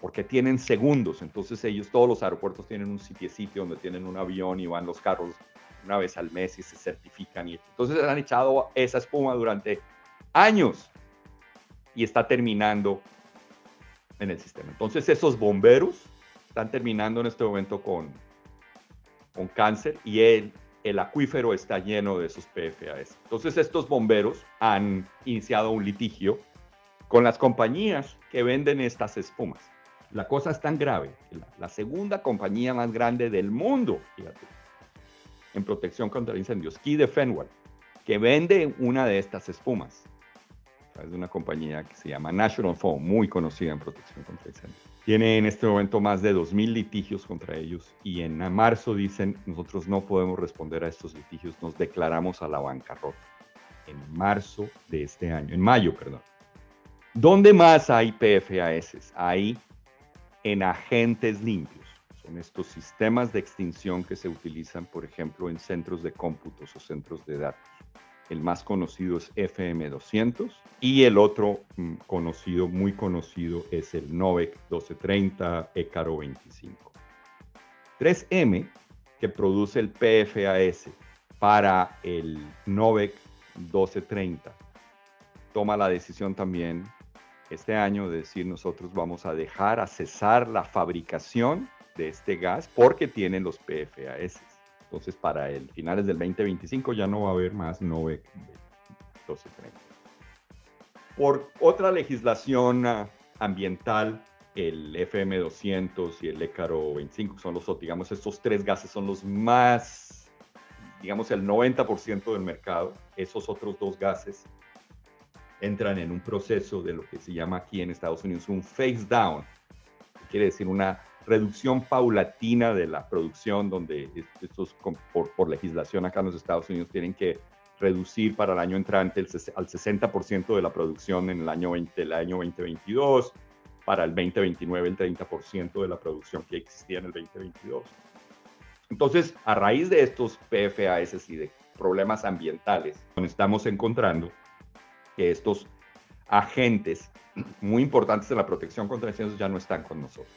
porque tienen segundos. Entonces ellos, todos los aeropuertos tienen un sitio donde tienen un avión y van los carros una vez al mes y se certifican. Y entonces han echado esa espuma durante años y está terminando en el sistema. Entonces esos bomberos están terminando en este momento con, con cáncer y el, el acuífero está lleno de esos PFAS. Entonces estos bomberos han iniciado un litigio con las compañías que venden estas espumas. La cosa es tan grave la, segunda compañía más grande del mundo, en protección contra incendios, Key Defenwell, que vende una de estas espumas. Es de una compañía que se llama National Foam, muy conocida en protección contra incendios. Tiene en este momento más de 2.000 litigios contra ellos y en marzo dicen, nosotros no podemos responder a estos litigios, nos declaramos a la bancarrota. En marzo de este año, en mayo, perdón. ¿Dónde más hay PFAS? Hay en agentes limpios. Son estos sistemas de extinción que se utilizan, por ejemplo, en centros de cómputos o centros de datos. El más conocido es FM200 y el otro mm, conocido, muy conocido, es el Novec 1230 ECARO 25. 3M, que produce el PFAS para el Novec 1230, toma la decisión también este año decir nosotros vamos a dejar a cesar la fabricación de este gas porque tienen los PFAS. Entonces para el finales del 2025 ya no va a haber más NOVEC 1230. Por otra legislación ah, ambiental, el FM200 y el ECARO 25 son los, digamos, estos tres gases son los más, digamos, el 90% del mercado. Esos otros dos gases entran en un proceso de lo que se llama aquí en Estados Unidos un phase down, quiere decir una reducción paulatina de la producción, donde estos por, por, legislación acá en los Estados Unidos tienen que reducir para el año entrante el, al 60% de la producción en el año, 20, el año 2022, para el 2029 el 30% de la producción que existía en el 2022. Entonces, a raíz de estos PFAS y de problemas ambientales, estamos encontrando que estos agentes muy importantes de la protección contra incendios ya no están con nosotros.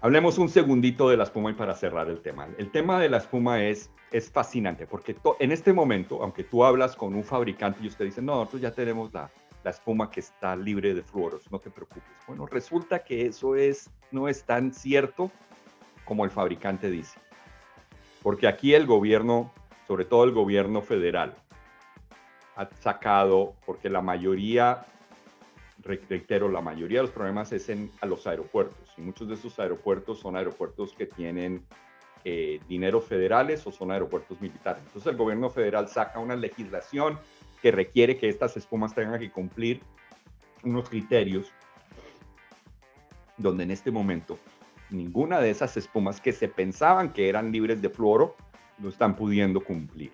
Hablemos un segundito de la espuma y para cerrar el tema. El tema de la espuma es, es fascinante porque en este momento, aunque tú hablas con un fabricante y usted dice, no, nosotros ya tenemos la, la espuma que está libre de fluoros, no te preocupes. Bueno, resulta que eso es, no es tan cierto como el fabricante dice. Porque aquí el gobierno, sobre todo el gobierno federal, ha sacado, porque la mayoría, reitero, la mayoría de los problemas es en a los aeropuertos. Y muchos de esos aeropuertos son aeropuertos que tienen eh, dinero federales o son aeropuertos militares. Entonces el gobierno federal saca una legislación que requiere que estas espumas tengan que cumplir unos criterios donde en este momento ninguna de esas espumas que se pensaban que eran libres de fluoro no están pudiendo cumplir.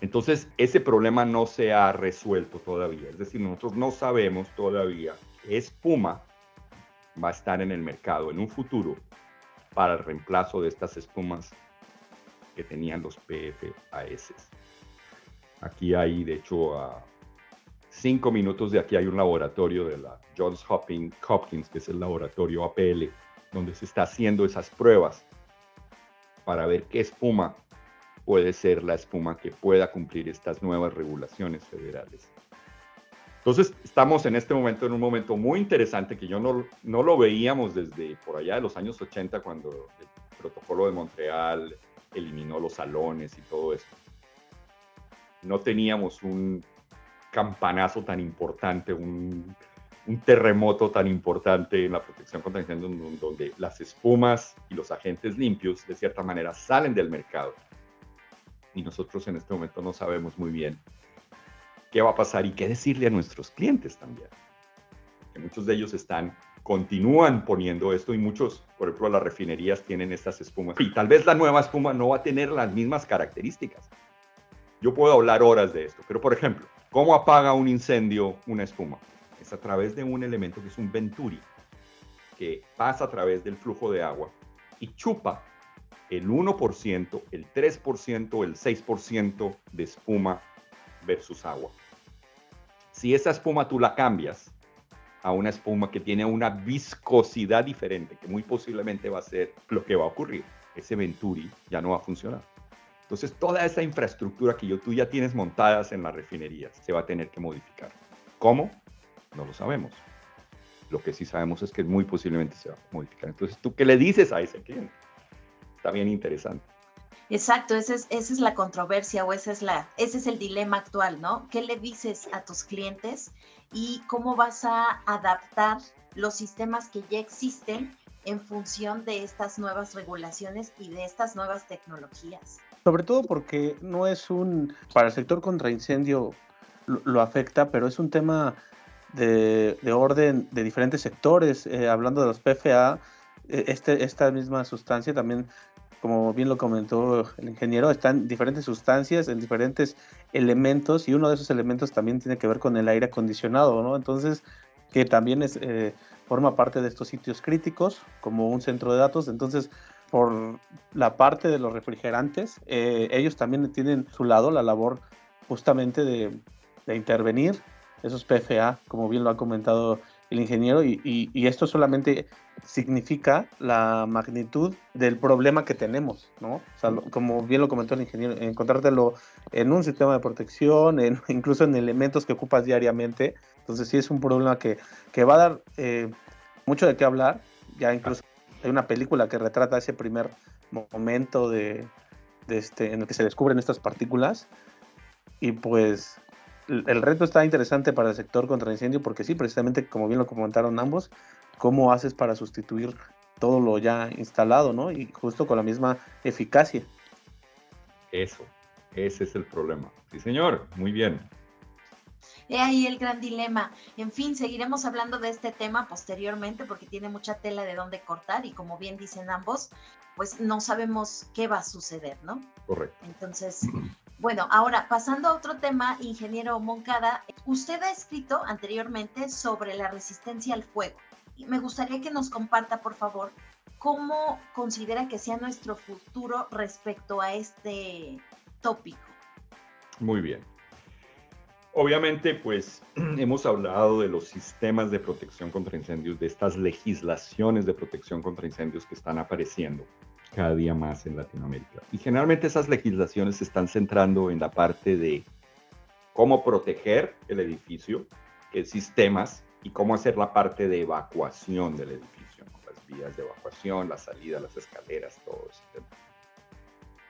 Entonces, ese problema no se ha resuelto todavía. Es decir, nosotros no sabemos todavía qué espuma va a estar en el mercado en un futuro para el reemplazo de estas espumas que tenían los PFAS. Aquí hay, de hecho, a cinco minutos de aquí hay un laboratorio de la Johns Hopkins, que es el laboratorio APL, donde se está haciendo esas pruebas para ver qué espuma puede ser la espuma que pueda cumplir estas nuevas regulaciones federales. Entonces, estamos en este momento en un momento muy interesante que yo no, no lo veíamos desde por allá de los años 80, cuando el protocolo de Montreal eliminó los salones y todo eso. No teníamos un campanazo tan importante, un, un terremoto tan importante en la protección contra incendios, donde las espumas y los agentes limpios, de cierta manera, salen del mercado. Y nosotros en este momento no sabemos muy bien qué va a pasar y qué decirle a nuestros clientes también. Que muchos de ellos están, continúan poniendo esto y muchos, por ejemplo, las refinerías tienen estas espumas. Y tal vez la nueva espuma no va a tener las mismas características. Yo puedo hablar horas de esto, pero por ejemplo, ¿cómo apaga un incendio una espuma? Es a través de un elemento que es un venturi, que pasa a través del flujo de agua y chupa el 1%, el 3%, el 6% de espuma versus agua. Si esa espuma tú la cambias a una espuma que tiene una viscosidad diferente, que muy posiblemente va a ser lo que va a ocurrir, ese Venturi ya no va a funcionar. Entonces, toda esa infraestructura que yo, tú ya tienes montadas en las refinerías se va a tener que modificar. ¿Cómo? No lo sabemos. Lo que sí sabemos es que muy posiblemente se va a modificar. Entonces, ¿tú qué le dices a ese cliente? Está bien interesante. Exacto, esa es, esa es la controversia o esa es la, ese es el dilema actual, ¿no? ¿Qué le dices a tus clientes y cómo vas a adaptar los sistemas que ya existen en función de estas nuevas regulaciones y de estas nuevas tecnologías? Sobre todo porque no es un, para el sector contra incendio lo, afecta, pero es un tema de, orden de diferentes sectores. Eh, hablando de los PFA, eh, este, esta misma sustancia también como bien lo comentó el ingeniero, están diferentes sustancias en diferentes elementos y uno de esos elementos también tiene que ver con el aire acondicionado, ¿no? Entonces, que también es, eh, forma parte de estos sitios críticos como un centro de datos. Entonces, por la parte de los refrigerantes, eh, ellos también tienen su lado la labor justamente de, de intervenir esos PFA, como bien lo ha comentado el ingeniero, y, esto solamente significa la magnitud del problema que tenemos, ¿no? O sea, como bien lo comentó el ingeniero, encontrártelo en un sistema de protección, en, (laughs) incluso en elementos que ocupas diariamente. Entonces sí es un problema que, que va a dar eh, mucho de qué hablar. Ya incluso hay una película que retrata ese primer momento de, de este, en el que se descubren estas partículas. Y pues el reto está interesante para el sector contra incendio porque sí, precisamente como bien lo comentaron ambos, cómo haces para sustituir todo lo ya instalado, ¿no? Y justo con la misma eficacia. Eso, ese es el problema. Sí, señor, muy bien. He ahí el gran dilema. En fin, seguiremos hablando de este tema posteriormente porque tiene mucha tela de dónde cortar y como bien dicen ambos, pues no sabemos qué va a suceder, ¿no? Correcto. Entonces, bueno, ahora pasando a otro tema, ingeniero Moncada, usted ha escrito anteriormente sobre la resistencia al fuego. Me gustaría que nos comparta, por favor, cómo considera que sea nuestro futuro respecto a este tópico. Muy bien. Obviamente, pues (clears throat) hemos hablado de los sistemas de protección contra incendios, de estas legislaciones de protección contra incendios que están apareciendo cada día más en Latinoamérica. Y generalmente esas legislaciones se están centrando en la parte de cómo proteger el edificio, sistemas y cómo hacer la parte de evacuación del edificio, las vías de evacuación, la salida, las escaleras, todo eso.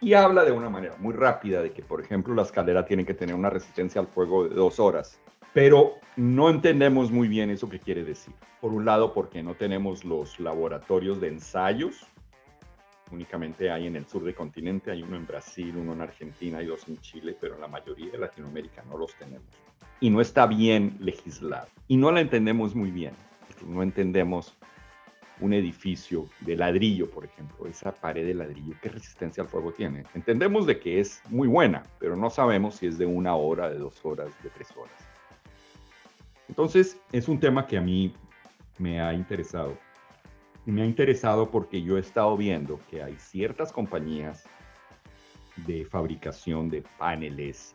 Y habla de una manera muy rápida de que, por ejemplo, la escalera tiene que tener una resistencia al fuego de dos horas, pero no entendemos muy bien eso que quiere decir. Por un lado, porque no tenemos los laboratorios de ensayos únicamente hay en el sur del continente, hay uno en Brasil, uno en Argentina, hay dos en Chile, pero en la mayoría de Latinoamérica no los tenemos. Y no está bien legislar. Y no la entendemos muy bien. No entendemos un edificio de ladrillo, por ejemplo, esa pared de ladrillo, ¿qué resistencia al fuego tiene? Entendemos de que es muy buena, pero no sabemos si es de una hora, de dos horas, de tres horas. Entonces, es un tema que a mí me ha interesado me ha interesado porque yo he estado viendo que hay ciertas compañías de fabricación de paneles,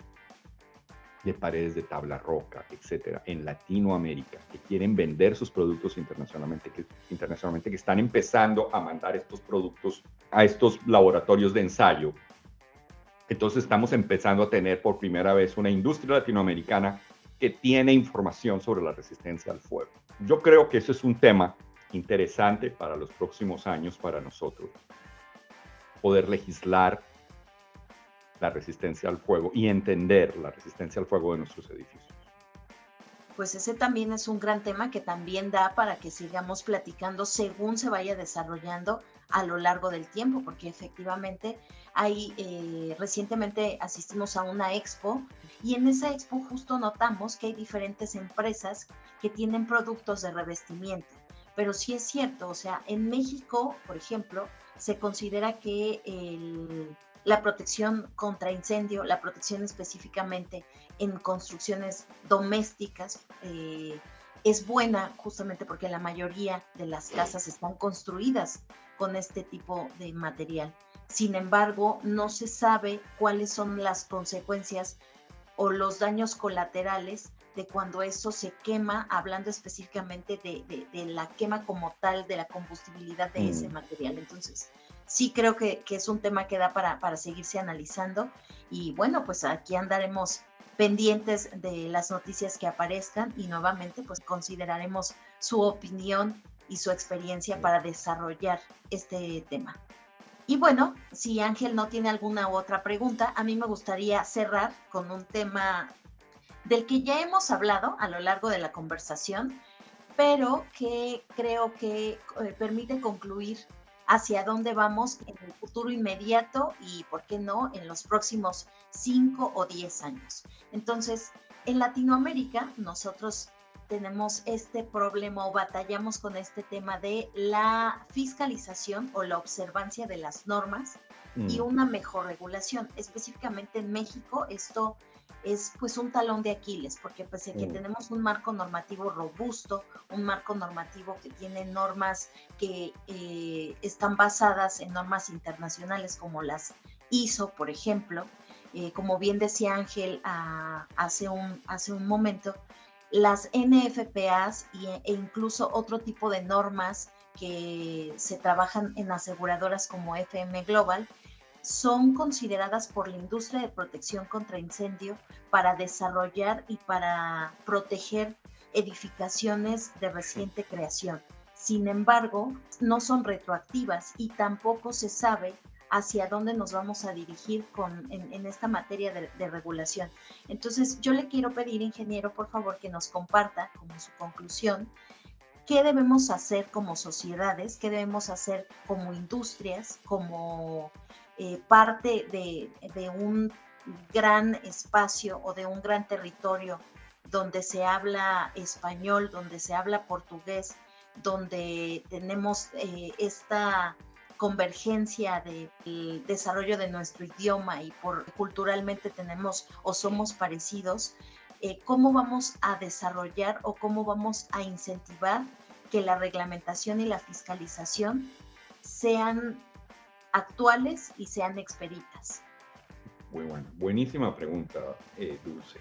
de paredes de tabla roca, etcétera, en Latinoamérica, que quieren vender sus productos internacionalmente que, internacionalmente, que están empezando a mandar estos productos a estos laboratorios de ensayo. Entonces estamos empezando a tener por primera vez una industria latinoamericana que tiene información sobre la resistencia al fuego. Yo creo que eso es un tema interesante para los próximos años para nosotros. Poder legislar la resistencia al fuego y entender la resistencia al fuego de nuestros edificios. Pues ese también es un gran tema que también da para que sigamos platicando según se vaya desarrollando a lo largo del tiempo, porque efectivamente hay, eh, recientemente asistimos a una expo y en esa expo justo notamos que hay diferentes empresas que tienen productos de revestimiento pero sí es cierto, o sea, en México, por ejemplo, se considera que la protección contra incendio, la protección específicamente en construcciones domésticas, eh, es buena justamente porque la mayoría de las casas están construidas con este tipo de material. Sin embargo, no se sabe cuáles son las consecuencias o los daños colaterales de cuando eso se quema, hablando específicamente de, la quema como tal, de la combustibilidad de ese mm. material. Entonces, sí creo que, es un tema que da para, para seguirse analizando y bueno, pues aquí andaremos pendientes de las noticias que aparezcan y nuevamente pues consideraremos su opinión y su experiencia para desarrollar este tema. Y bueno, si Ángel no tiene alguna otra pregunta, a mí me gustaría cerrar con un tema del que ya hemos hablado a lo largo de la conversación, pero que creo que eh, permite concluir hacia dónde vamos en el futuro inmediato y, ¿por qué no?, en los próximos 5 o 10 años. Entonces, en Latinoamérica, nosotros tenemos este problema o batallamos con este tema de la fiscalización o la observancia de las normas y mm. una mejor regulación. Específicamente en México, esto es pues un talón de Aquiles, porque pese a que mm. tenemos un marco normativo robusto, un marco normativo que tiene normas que eh, están basadas en normas internacionales como las ISO, por ejemplo, eh, como bien decía Ángel ah, hace, un, hace un momento, las NFPAs e incluso otro tipo de normas que se trabajan en aseguradoras como FM Global, son consideradas por la industria de protección contra incendio para desarrollar y para proteger edificaciones de reciente creación. Sin embargo, no son retroactivas y tampoco se sabe hacia dónde nos vamos a dirigir con, en, esta materia de, de, regulación. Entonces, yo le quiero pedir, ingeniero, por favor, que nos comparta como su conclusión qué debemos hacer como sociedades, qué debemos hacer como industrias, como eh, parte de, un gran espacio o de un gran territorio donde se habla español, donde se habla portugués, donde tenemos eh, esta convergencia del desarrollo de nuestro idioma y por culturalmente tenemos o somos parecidos, eh, cómo vamos a desarrollar o cómo vamos a incentivar que la reglamentación y la fiscalización sean actuales y sean expeditas? Muy bueno, buenísima pregunta, eh, Dulce.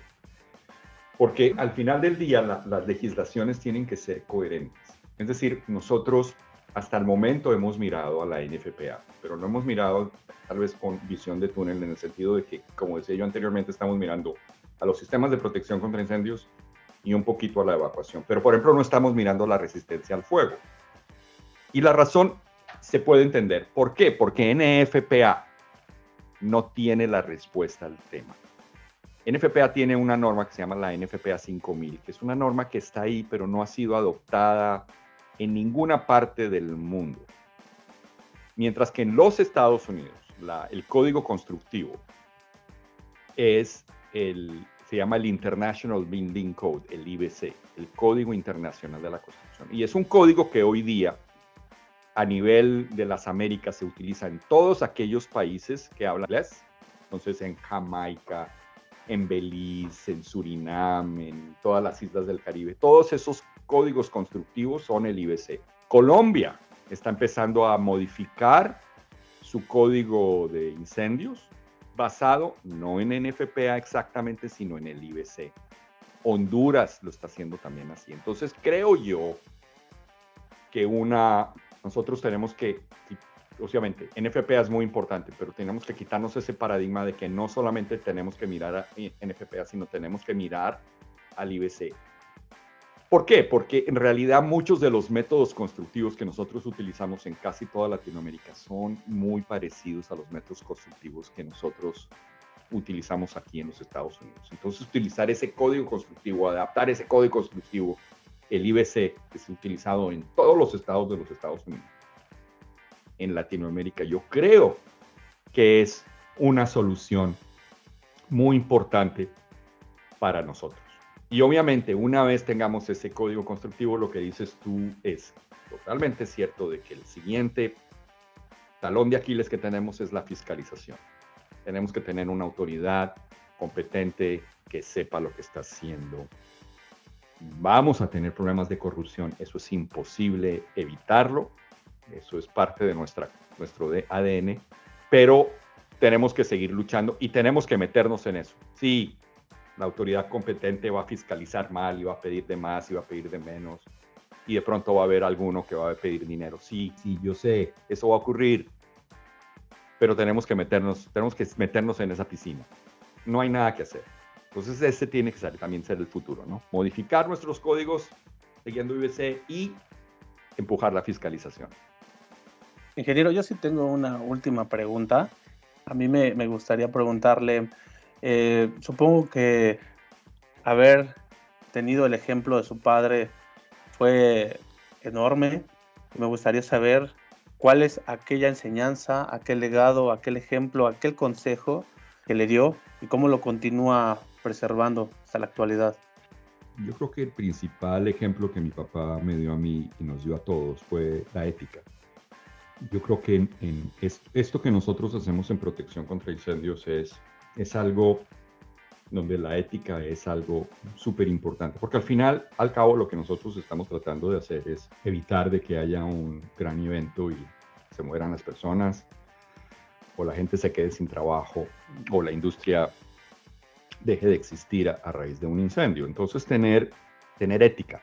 Porque al final del día las legislaciones tienen que ser coherentes. Es decir, nosotros hasta el momento hemos mirado a la NFPA, pero no hemos mirado tal vez con visión de túnel en el sentido de que, como decía yo anteriormente, estamos mirando a los sistemas de protección contra incendios y un poquito a la evacuación. Pero, por ejemplo, no estamos mirando la resistencia al fuego. Y la razón se puede entender. ¿Por qué? Porque NFPA no tiene la respuesta al tema. NFPA tiene una norma que se llama la NFPA 5000, que es una norma que está ahí, pero no ha sido adoptada en ninguna parte del mundo. Mientras que en los Estados Unidos, el código constructivo es el, se llama el International Building Code, el IBC, el Código Internacional de la Construcción. Y es un código que hoy día a nivel de las Américas se utiliza en todos aquellos países que hablan inglés, entonces en Jamaica, en Belice, en Surinam, en todas las islas del Caribe. Todos esos códigos constructivos son el IBC. Colombia está empezando a modificar su código de incendios basado no en NFPA exactamente, sino en el IBC. Honduras lo está haciendo también así. Entonces creo yo que una, nosotros tenemos que, obviamente, NFPA es muy importante, pero tenemos que quitarnos ese paradigma de que no solamente tenemos que mirar a NFPA, sino tenemos que mirar al IBC. ¿Por qué? Porque en realidad muchos de los métodos constructivos que nosotros utilizamos en casi toda Latinoamérica son muy parecidos a los métodos constructivos que nosotros utilizamos aquí en los Estados Unidos. Entonces, utilizar ese código constructivo, adaptar ese código constructivo, el IBC, es utilizado en todos los estados de los Estados Unidos, en Latinoamérica, yo creo que es una solución muy importante para nosotros. Y obviamente, una vez tengamos ese código constructivo, lo que dices tú es totalmente cierto de que el siguiente talón de Aquiles que tenemos es la fiscalización. Tenemos que tener una autoridad competente que sepa lo que está haciendo. Vamos a tener problemas de corrupción, eso es imposible evitarlo, eso es parte de nuestra, nuestro ADN, pero tenemos que seguir luchando y tenemos que meternos en eso. Sí, la autoridad competente va a fiscalizar mal y va a pedir de más y va a pedir de menos. Y de pronto va a haber alguno que va a pedir dinero. Sí, sí, yo sé, eso va a ocurrir. Pero tenemos que meternos, tenemos que meternos en esa piscina. No hay nada que hacer. Entonces ese tiene que también ser el futuro, ¿no? Modificar nuestros códigos siguiendo IBC y empujar la fiscalización. Ingeniero, yo sí tengo una última pregunta. A mí me, me gustaría preguntarle, eh, supongo que haber tenido el ejemplo de su padre fue enorme. Me gustaría saber cuál es aquella enseñanza, aquel legado, aquel ejemplo, aquel consejo que le dio y cómo lo continúa preservando hasta la actualidad. Yo creo que el principal ejemplo que mi papá me dio a mí y nos dio a todos fue la ética. Yo creo que esto que nosotros hacemos en protección contra incendios es es algo donde la ética es algo súper importante, porque al final, al cabo, lo que nosotros estamos tratando de hacer es evitar de que haya un gran evento y se mueran las personas, o la gente se quede sin trabajo, o la industria deje de existir a, raíz de un incendio. Entonces, tener, tener ética,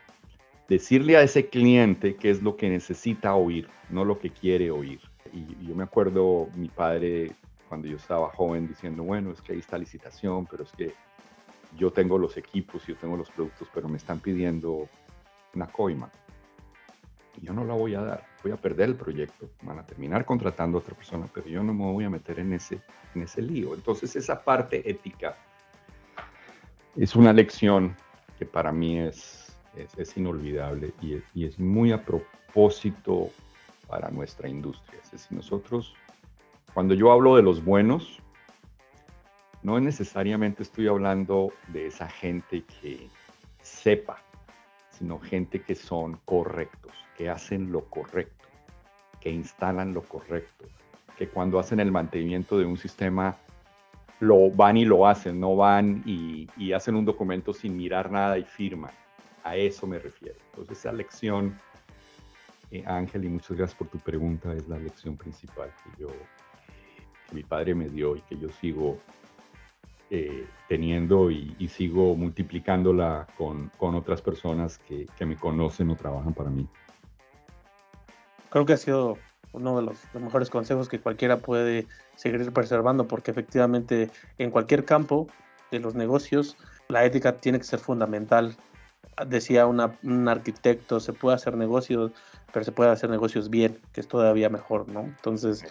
decirle a ese cliente qué es lo que necesita oír, no lo que quiere oír. Y yo me acuerdo, mi padre cuando yo estaba joven diciendo, bueno, es que ahí está licitación, pero es que yo tengo los equipos, yo tengo los productos, pero me están pidiendo una coima. Y yo no la voy a dar, voy a perder el proyecto, van a terminar contratando a otra persona, pero yo no me voy a meter en ese, en ese lío. Entonces esa parte ética es una lección que para mí es, es, inolvidable y, es muy a propósito para nuestra industria. Es decir, nosotros cuando yo hablo de los buenos, no necesariamente estoy hablando de esa gente que sepa, sino gente que son correctos, que hacen lo correcto, que instalan lo correcto, que cuando hacen el mantenimiento de un sistema lo van y lo hacen, no van y, hacen un documento sin mirar nada y firman. A eso me refiero. Entonces esa lección, eh, Ángel, y muchas gracias por tu pregunta, es la lección principal que yo que mi padre me dio y que yo sigo eh, teniendo y, sigo multiplicándola con, otras personas que, que, me conocen o trabajan para mí. Creo que ha sido uno de los, mejores consejos que cualquiera puede seguir preservando, porque efectivamente en cualquier campo de los negocios la ética tiene que ser fundamental. Decía un arquitecto, se puede hacer negocios, pero se puede hacer negocios bien, que es todavía mejor, ¿no? Entonces,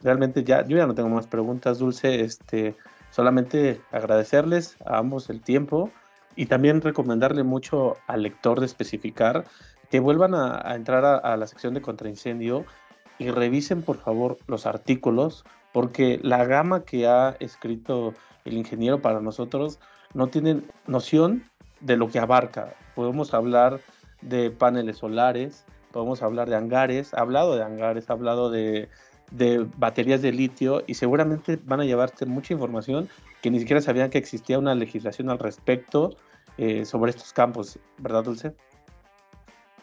realmente ya, yo ya no tengo más preguntas, Dulce. Este, solamente agradecerles a ambos el tiempo y también recomendarle mucho al lector de especificar que vuelvan a, entrar a, la sección de contraincendio y revisen por favor los artículos porque la gama que ha escrito el ingeniero para nosotros no tienen noción de lo que abarca. Podemos hablar de paneles solares, podemos hablar de hangares, ha hablado de hangares, ha hablado de baterías de litio y seguramente van a llevarte mucha información que ni siquiera sabían que existía una legislación al respecto eh, sobre estos campos, ¿verdad, Dulce?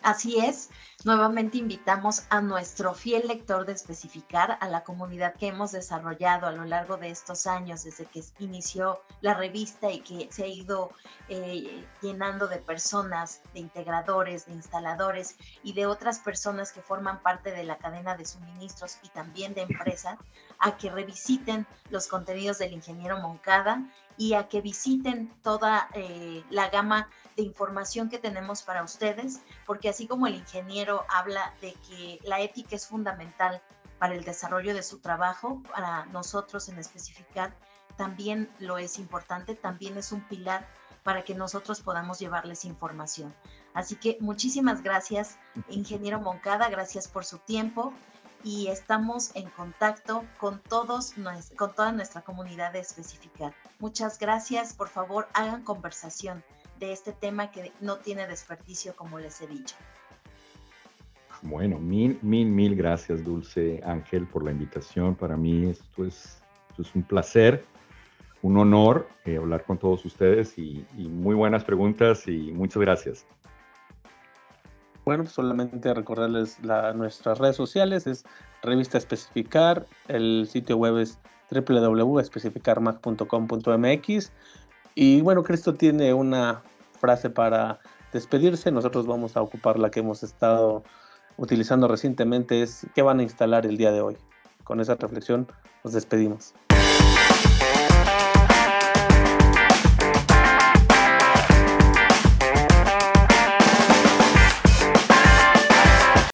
Así es, nuevamente invitamos a nuestro fiel lector de especificar, a la comunidad que hemos desarrollado a lo largo de estos años, desde que inició la revista y que se ha ido eh, llenando de personas, de integradores, de instaladores y de otras personas que forman parte de la cadena de suministros y también de empresa, a que revisiten los contenidos del ingeniero Moncada y a que visiten toda eh, la gama de información que tenemos para ustedes, porque así como el ingeniero habla de que la ética es fundamental para el desarrollo de su trabajo, para nosotros en especificar también lo es importante, también es un pilar para que nosotros podamos llevarles información. Así que muchísimas gracias, ingeniero Moncada, gracias por su tiempo y estamos en contacto con todos con toda nuestra comunidad de especificar. Muchas gracias, por favor, hagan conversación de este tema que no tiene desperdicio, como les he dicho. Bueno, mil, mil, mil gracias, Dulce Ángel, por la invitación. Para mí esto es, es un placer, un honor eh, hablar con todos ustedes y, muy buenas preguntas y muchas gracias. Bueno, solamente recordarles nuestras redes sociales, es Revista Especificar, el sitio web es www.especificarmac.com.mx y bueno, Cristo tiene una frase para despedirse. Nosotros vamos a ocupar la que hemos estado utilizando recientemente, es qué van a instalar el día de hoy. Con esa reflexión nos despedimos.